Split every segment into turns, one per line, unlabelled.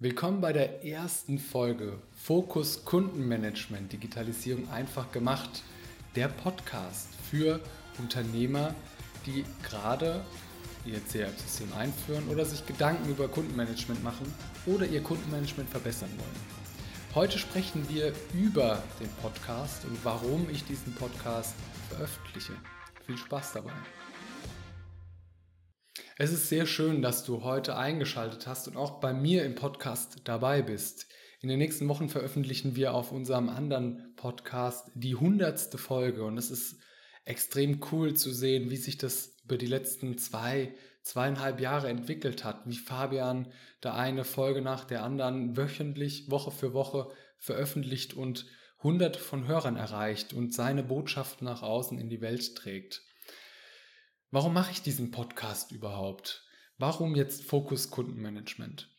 Willkommen bei der ersten Folge Fokus Kundenmanagement, Digitalisierung einfach gemacht. Der Podcast für Unternehmer, die gerade ihr CRM-System einführen oder sich Gedanken über Kundenmanagement machen oder ihr Kundenmanagement verbessern wollen. Heute sprechen wir über den Podcast und warum ich diesen Podcast veröffentliche. Viel Spaß dabei. Es ist sehr schön, dass du heute eingeschaltet hast und auch bei mir im Podcast dabei bist. In den nächsten Wochen veröffentlichen wir auf unserem anderen Podcast die hundertste Folge und es ist extrem cool zu sehen, wie sich das über die letzten zwei, zweieinhalb Jahre entwickelt hat, wie Fabian da eine Folge nach der anderen wöchentlich, Woche für Woche veröffentlicht und hunderte von Hörern erreicht und seine Botschaft nach außen in die Welt trägt. Warum mache ich diesen Podcast überhaupt? Warum jetzt Fokus Kundenmanagement?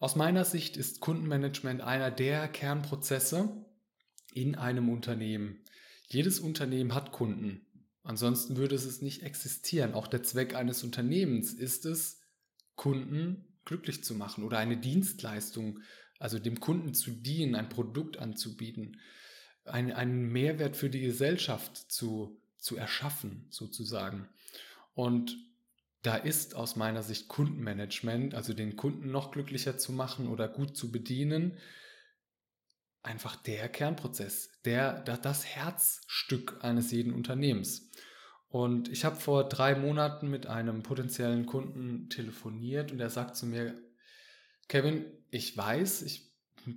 Aus meiner Sicht ist Kundenmanagement einer der Kernprozesse in einem Unternehmen. Jedes Unternehmen hat Kunden. Ansonsten würde es nicht existieren. Auch der Zweck eines Unternehmens ist es, Kunden glücklich zu machen oder eine Dienstleistung, also dem Kunden zu dienen, ein Produkt anzubieten, einen Mehrwert für die Gesellschaft zu zu erschaffen, sozusagen. Und da ist aus meiner Sicht Kundenmanagement, also den Kunden noch glücklicher zu machen oder gut zu bedienen, einfach der Kernprozess, der, das Herzstück eines jeden Unternehmens. Und ich habe vor drei Monaten mit einem potenziellen Kunden telefoniert und er sagt zu mir, Kevin, ich weiß, ich,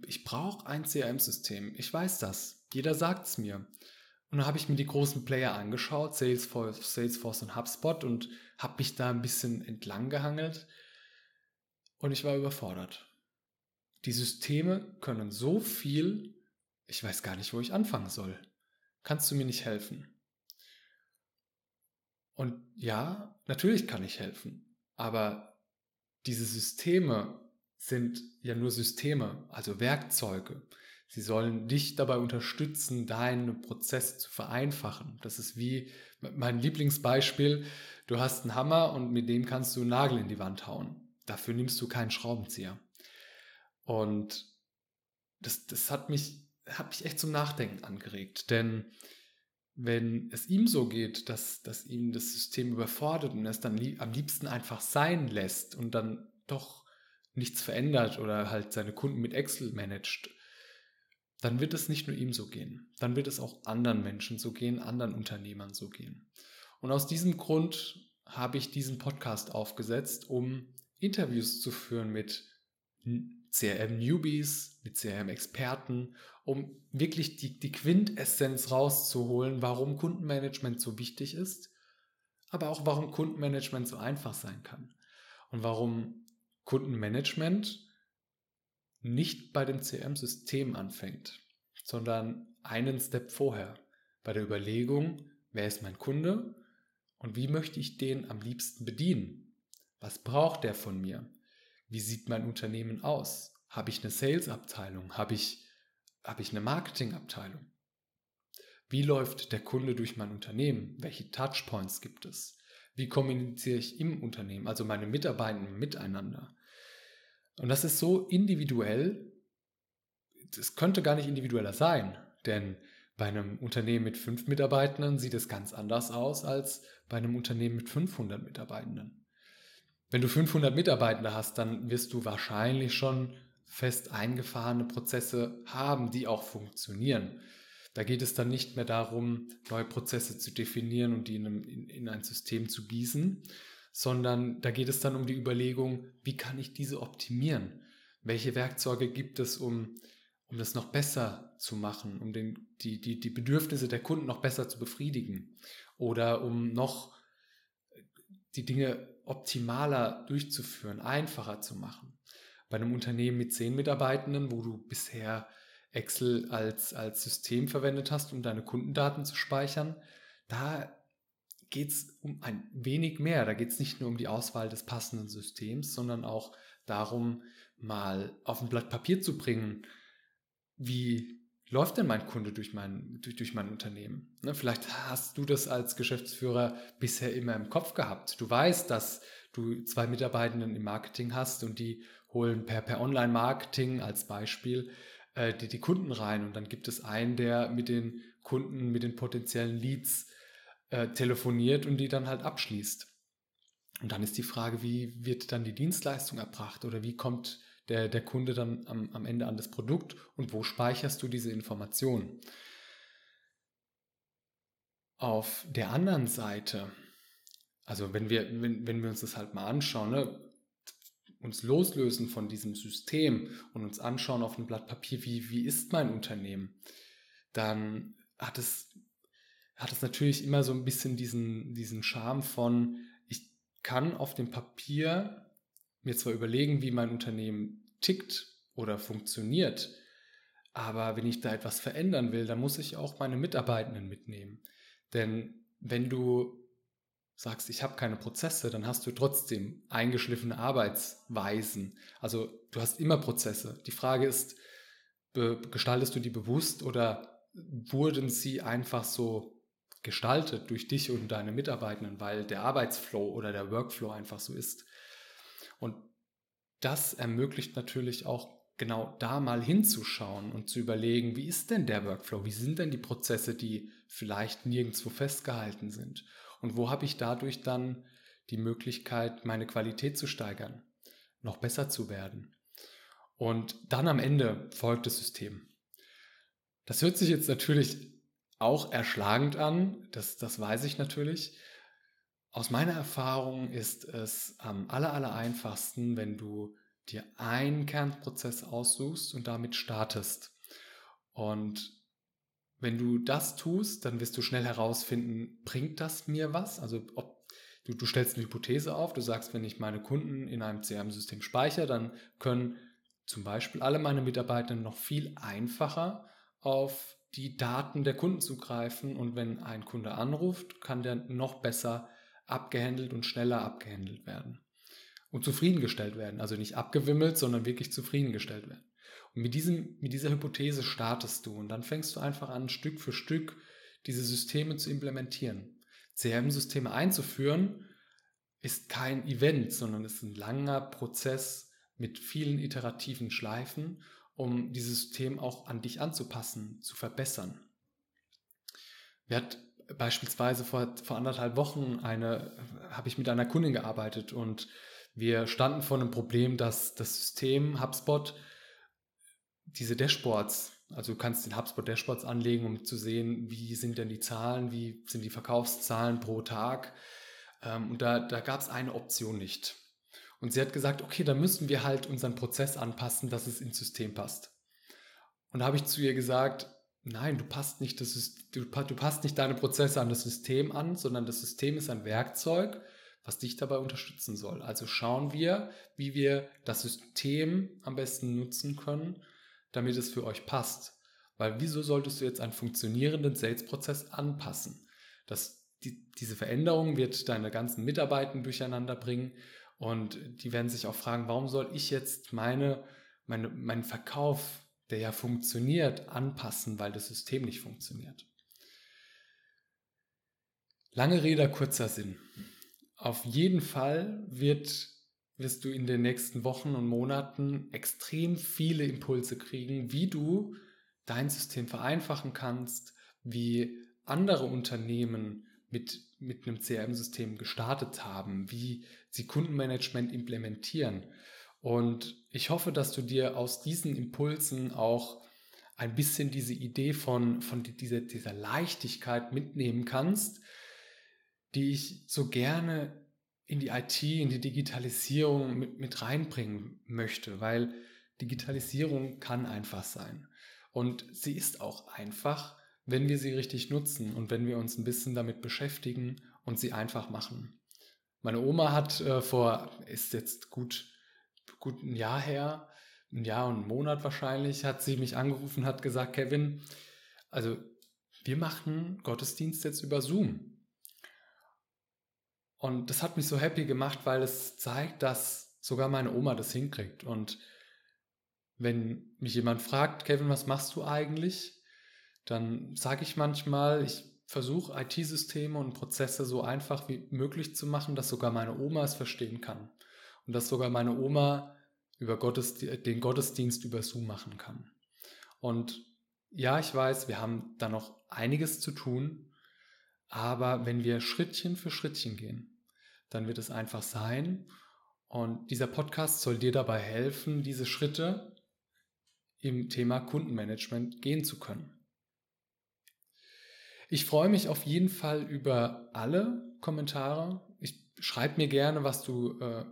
ich brauche ein CRM-System. Ich weiß das. Jeder sagt es mir. Und dann habe ich mir die großen Player angeschaut, Salesforce, Salesforce und HubSpot und habe mich da ein bisschen entlang gehangelt und ich war überfordert. Die Systeme können so viel, ich weiß gar nicht, wo ich anfangen soll. Kannst du mir nicht helfen? Und ja, natürlich kann ich helfen, aber diese Systeme sind ja nur Systeme, also Werkzeuge. Sie sollen dich dabei unterstützen, deinen Prozess zu vereinfachen. Das ist wie mein Lieblingsbeispiel. Du hast einen Hammer und mit dem kannst du einen Nagel in die Wand hauen. Dafür nimmst du keinen Schraubenzieher. Und das, das hat mich, hat mich echt zum Nachdenken angeregt. Denn wenn es ihm so geht, dass, dass ihn das System überfordert und es dann lieb, am liebsten einfach sein lässt und dann doch nichts verändert oder halt seine Kunden mit Excel managt, dann wird es nicht nur ihm so gehen, dann wird es auch anderen Menschen so gehen, anderen Unternehmern so gehen. Und aus diesem Grund habe ich diesen Podcast aufgesetzt, um Interviews zu führen mit CRM-Newbies, mit CRM-Experten, um wirklich die, die Quintessenz rauszuholen, warum Kundenmanagement so wichtig ist, aber auch warum Kundenmanagement so einfach sein kann und warum Kundenmanagement nicht bei dem CM-System anfängt, sondern einen Step vorher, bei der Überlegung, wer ist mein Kunde und wie möchte ich den am liebsten bedienen? Was braucht der von mir? Wie sieht mein Unternehmen aus? Habe ich eine Sales-Abteilung? Habe ich, habe ich eine Marketing-Abteilung? Wie läuft der Kunde durch mein Unternehmen? Welche Touchpoints gibt es? Wie kommuniziere ich im Unternehmen, also meine Mitarbeitenden miteinander? Und das ist so individuell, es könnte gar nicht individueller sein, denn bei einem Unternehmen mit fünf Mitarbeitenden sieht es ganz anders aus als bei einem Unternehmen mit 500 Mitarbeitenden. Wenn du 500 Mitarbeitende hast, dann wirst du wahrscheinlich schon fest eingefahrene Prozesse haben, die auch funktionieren. Da geht es dann nicht mehr darum, neue Prozesse zu definieren und die in, einem, in, in ein System zu gießen, sondern da geht es dann um die Überlegung, wie kann ich diese optimieren? Welche Werkzeuge gibt es, um, um das noch besser zu machen, um den, die, die, die Bedürfnisse der Kunden noch besser zu befriedigen oder um noch die Dinge optimaler durchzuführen, einfacher zu machen. Bei einem Unternehmen mit zehn Mitarbeitenden, wo du bisher Excel als, als System verwendet hast, um deine Kundendaten zu speichern, da geht es um ein wenig mehr. Da geht es nicht nur um die Auswahl des passenden Systems, sondern auch darum, mal auf ein Blatt Papier zu bringen, wie läuft denn mein Kunde durch mein, durch, durch mein Unternehmen? Ne, vielleicht hast du das als Geschäftsführer bisher immer im Kopf gehabt. Du weißt, dass du zwei Mitarbeitenden im Marketing hast und die holen per, per Online-Marketing als Beispiel äh, die, die Kunden rein und dann gibt es einen, der mit den Kunden, mit den potenziellen Leads äh, telefoniert und die dann halt abschließt. Und dann ist die Frage, wie wird dann die Dienstleistung erbracht oder wie kommt der, der Kunde dann am, am Ende an das Produkt und wo speicherst du diese Informationen? Auf der anderen Seite, also wenn wir, wenn, wenn wir uns das halt mal anschauen, ne, uns loslösen von diesem System und uns anschauen auf einem Blatt Papier, wie, wie ist mein Unternehmen, dann hat es, hat es natürlich immer so ein bisschen diesen, diesen Charme von, ich kann auf dem Papier mir zwar überlegen, wie mein Unternehmen tickt oder funktioniert, aber wenn ich da etwas verändern will, dann muss ich auch meine Mitarbeitenden mitnehmen. Denn wenn du sagst, ich habe keine Prozesse, dann hast du trotzdem eingeschliffene Arbeitsweisen. Also du hast immer Prozesse. Die Frage ist, gestaltest du die bewusst oder wurden sie einfach so gestaltet durch dich und deine Mitarbeitenden, weil der Arbeitsflow oder der Workflow einfach so ist. Und das ermöglicht natürlich auch genau da mal hinzuschauen und zu überlegen, wie ist denn der Workflow? Wie sind denn die Prozesse, die vielleicht nirgendwo festgehalten sind? Und wo habe ich dadurch dann die Möglichkeit, meine Qualität zu steigern, noch besser zu werden? Und dann am Ende folgt das System. Das hört sich jetzt natürlich auch erschlagend an, das, das weiß ich natürlich. Aus meiner Erfahrung ist es am aller, aller einfachsten, wenn du dir einen Kernprozess aussuchst und damit startest. Und wenn du das tust, dann wirst du schnell herausfinden, bringt das mir was? Also ob du, du stellst eine Hypothese auf, du sagst, wenn ich meine Kunden in einem CRM-System speichere, dann können zum Beispiel alle meine Mitarbeiter noch viel einfacher auf die Daten der Kunden zugreifen und wenn ein Kunde anruft, kann der noch besser abgehandelt und schneller abgehandelt werden und zufriedengestellt werden. Also nicht abgewimmelt, sondern wirklich zufriedengestellt werden. Und mit, diesem, mit dieser Hypothese startest du und dann fängst du einfach an, Stück für Stück diese Systeme zu implementieren. CRM-Systeme einzuführen ist kein Event, sondern ist ein langer Prozess mit vielen iterativen Schleifen, um dieses System auch an dich anzupassen, zu verbessern. Wir hat beispielsweise vor, vor anderthalb Wochen eine, habe ich mit einer Kundin gearbeitet und wir standen vor einem Problem, dass das System HubSpot diese Dashboards, also du kannst den HubSpot Dashboards anlegen, um zu sehen, wie sind denn die Zahlen, wie sind die Verkaufszahlen pro Tag. Ähm, und da, da gab es eine Option nicht. Und sie hat gesagt, okay, dann müssen wir halt unseren Prozess anpassen, dass es ins System passt. Und da habe ich zu ihr gesagt, nein, du passt nicht, das du, du passt nicht deine Prozesse an das System an, sondern das System ist ein Werkzeug, was dich dabei unterstützen soll. Also schauen wir, wie wir das System am besten nutzen können, damit es für euch passt. Weil wieso solltest du jetzt einen funktionierenden Sales-Prozess anpassen? Das, die, diese Veränderung wird deine ganzen Mitarbeiter durcheinander bringen und die werden sich auch fragen, warum soll ich jetzt meine, meine, meinen Verkauf der ja funktioniert, anpassen, weil das System nicht funktioniert. Lange Rede, kurzer Sinn. Auf jeden Fall wird, wirst du in den nächsten Wochen und Monaten extrem viele Impulse kriegen, wie du dein System vereinfachen kannst, wie andere Unternehmen mit, mit einem CRM-System gestartet haben, wie sie Kundenmanagement implementieren und ich hoffe, dass du dir aus diesen Impulsen auch ein bisschen diese Idee von, von dieser, dieser Leichtigkeit mitnehmen kannst, die ich so gerne in die IT, in die Digitalisierung mit, mit reinbringen möchte, weil Digitalisierung kann einfach sein. Und sie ist auch einfach, wenn wir sie richtig nutzen und wenn wir uns ein bisschen damit beschäftigen und sie einfach machen. Meine Oma hat äh, vor, ist jetzt gut gut ein Jahr her, ein Jahr und einen Monat wahrscheinlich, hat sie mich angerufen, hat gesagt, Kevin, also wir machen Gottesdienst jetzt über Zoom. Und das hat mich so happy gemacht, weil es zeigt, dass sogar meine Oma das hinkriegt. Und wenn mich jemand fragt, Kevin, was machst du eigentlich? Dann sage ich manchmal, ich versuche IT-Systeme und Prozesse so einfach wie möglich zu machen, dass sogar meine Oma es verstehen kann und dass sogar meine Oma über Gottesdi den Gottesdienst über Zoom machen kann. Und ja, ich weiß, wir haben da noch einiges zu tun, aber wenn wir Schrittchen für Schrittchen gehen, dann wird es einfach sein. Und dieser Podcast soll dir dabei helfen, diese Schritte im Thema Kundenmanagement gehen zu können. Ich freue mich auf jeden Fall über alle Kommentare. Ich schreibe mir gerne, was du, äh,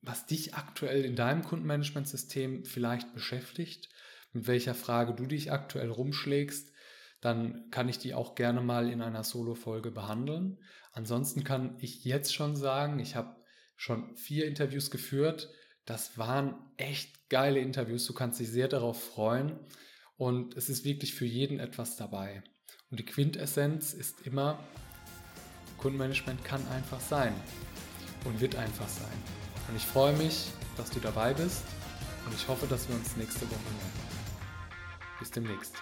was dich aktuell in deinem Kundenmanagementsystem vielleicht beschäftigt, mit welcher Frage du dich aktuell rumschlägst. Dann kann ich die auch gerne mal in einer Solo-Folge behandeln. Ansonsten kann ich jetzt schon sagen, ich habe schon vier Interviews geführt. Das waren echt geile Interviews. Du kannst dich sehr darauf freuen. Und es ist wirklich für jeden etwas dabei. Und die Quintessenz ist immer, Kundenmanagement kann einfach sein und wird einfach sein. Und ich freue mich, dass du dabei bist und ich hoffe, dass wir uns nächste Woche hören. Bis demnächst.